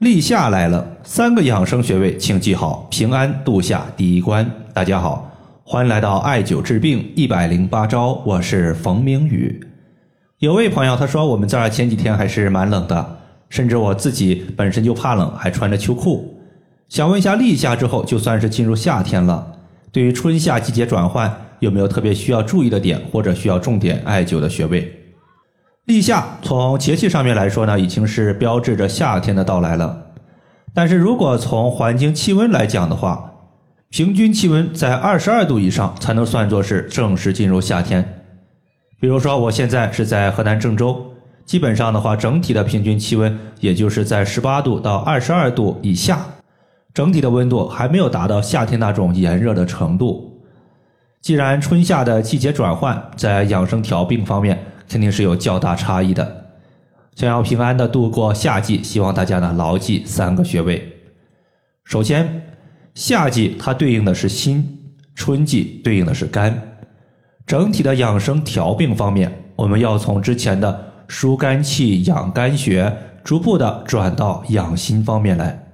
立夏来了，三个养生穴位，请记好：平安度夏第一关。大家好，欢迎来到艾灸治病一百零八招，我是冯明宇。有位朋友他说，我们这儿前几天还是蛮冷的，甚至我自己本身就怕冷，还穿着秋裤。想问一下，立夏之后就算是进入夏天了，对于春夏季节转换，有没有特别需要注意的点，或者需要重点艾灸的穴位？立夏从节气上面来说呢，已经是标志着夏天的到来了。但是如果从环境气温来讲的话，平均气温在二十二度以上才能算作是正式进入夏天。比如说，我现在是在河南郑州，基本上的话，整体的平均气温也就是在十八度到二十二度以下，整体的温度还没有达到夏天那种炎热的程度。既然春夏的季节转换，在养生调病方面，肯定是有较大差异的。想要平安的度过夏季，希望大家呢牢记三个穴位。首先，夏季它对应的是心，春季对应的是肝。整体的养生调病方面，我们要从之前的疏肝气、养肝血，逐步的转到养心方面来。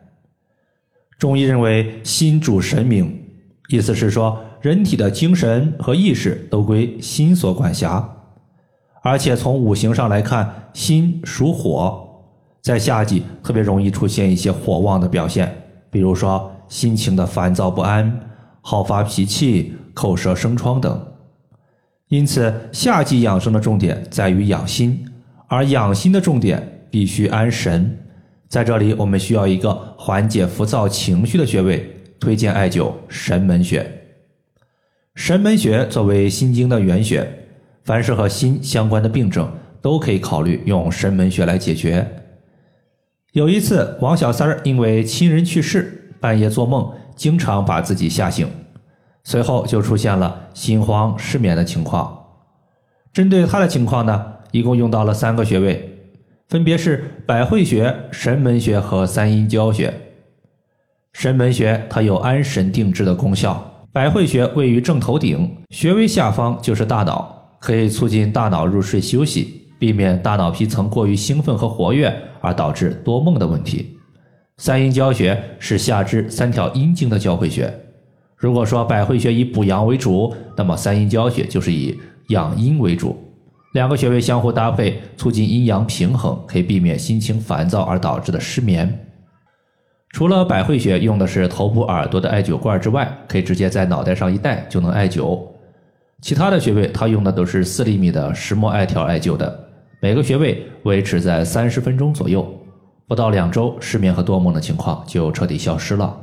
中医认为心主神明，意思是说人体的精神和意识都归心所管辖。而且从五行上来看，心属火，在夏季特别容易出现一些火旺的表现，比如说心情的烦躁不安、好发脾气、口舌生疮等。因此，夏季养生的重点在于养心，而养心的重点必须安神。在这里，我们需要一个缓解浮躁情绪的穴位，推荐艾灸神门穴。神门穴作为心经的原穴。凡是和心相关的病症，都可以考虑用神门穴来解决。有一次，王小三儿因为亲人去世，半夜做梦，经常把自己吓醒，随后就出现了心慌失眠的情况。针对他的情况呢，一共用到了三个穴位，分别是百会穴、神门穴和三阴交穴。神门穴它有安神定志的功效，百会穴位于正头顶，穴位下方就是大脑。可以促进大脑入睡休息，避免大脑皮层过于兴奋和活跃而导致多梦的问题。三阴交穴是下肢三条阴经的交汇穴。如果说百会穴以补阳为主，那么三阴交穴就是以养阴为主。两个穴位相互搭配，促进阴阳平衡，可以避免心情烦躁而导致的失眠。除了百会穴用的是头部耳朵的艾灸罐之外，可以直接在脑袋上一戴就能艾灸。其他的穴位，它用的都是四厘米的石墨艾条艾灸的，每个穴位维持在三十分钟左右，不到两周，失眠和多梦的情况就彻底消失了。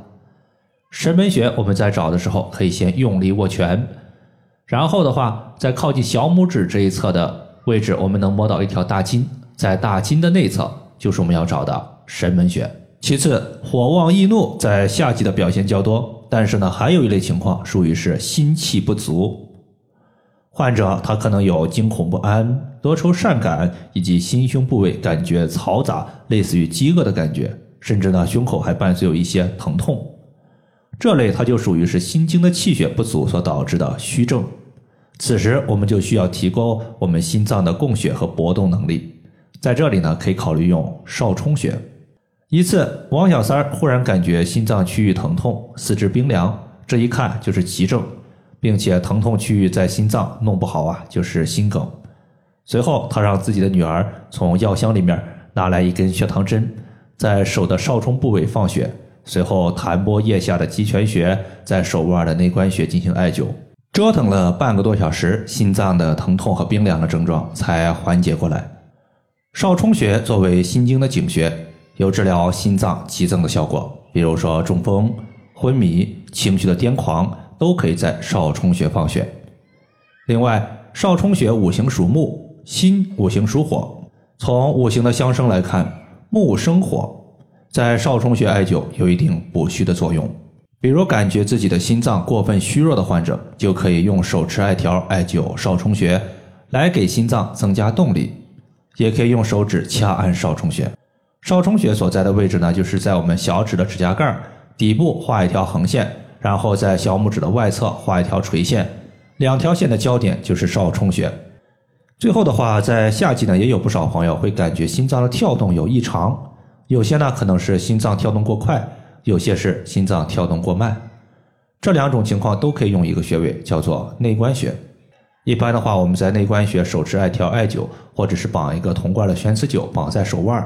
神门穴，我们在找的时候，可以先用力握拳，然后的话，在靠近小拇指这一侧的位置，我们能摸到一条大筋，在大筋的内侧就是我们要找的神门穴。其次，火旺易怒在夏季的表现较多，但是呢，还有一类情况属于是心气不足。患者他可能有惊恐不安、多愁善感，以及心胸部位感觉嘈杂，类似于饥饿的感觉，甚至呢胸口还伴随有一些疼痛。这类它就属于是心经的气血不足所导致的虚症。此时我们就需要提高我们心脏的供血和搏动能力。在这里呢，可以考虑用少冲穴。一次，王小三儿忽然感觉心脏区域疼痛、四肢冰凉，这一看就是急症。并且疼痛区域在心脏，弄不好啊就是心梗。随后，他让自己的女儿从药箱里面拿来一根血糖针，在手的少冲部位放血，随后弹拨腋下的极泉穴，在手腕的内关穴进行艾灸。折腾了半个多小时，心脏的疼痛和冰凉的症状才缓解过来。少冲穴作为心经的井穴，有治疗心脏急增的效果，比如说中风、昏迷、情绪的癫狂。都可以在少冲穴放血。另外，少冲穴五行属木，心五行属火。从五行的相生来看，木生火，在少冲穴艾灸有一定补虚的作用。比如感觉自己的心脏过分虚弱的患者，就可以用手持艾条艾灸少冲穴，来给心脏增加动力。也可以用手指掐按少冲穴。少冲穴所在的位置呢，就是在我们小指的指甲盖底部画一条横线。然后在小拇指的外侧画一条垂线，两条线的交点就是少冲穴。最后的话，在夏季呢，也有不少朋友会感觉心脏的跳动有异常，有些呢可能是心脏跳动过快，有些是心脏跳动过慢。这两种情况都可以用一个穴位，叫做内关穴。一般的话，我们在内关穴手持艾条艾灸，或者是绑一个铜罐的悬磁灸绑在手腕，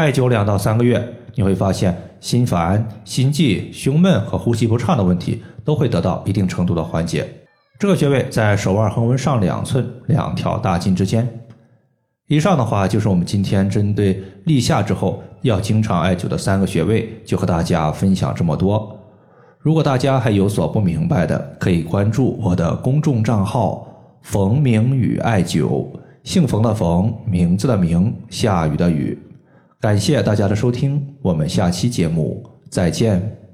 艾灸两到三个月，你会发现心烦、心悸、胸闷和呼吸不畅的问题都会得到一定程度的缓解。这个穴位在手腕横纹上两寸两条大筋之间。以上的话就是我们今天针对立夏之后要经常艾灸的三个穴位，就和大家分享这么多。如果大家还有所不明白的，可以关注我的公众账号“冯明宇艾灸”，姓冯的冯，名字的名，下雨的雨。感谢大家的收听，我们下期节目再见。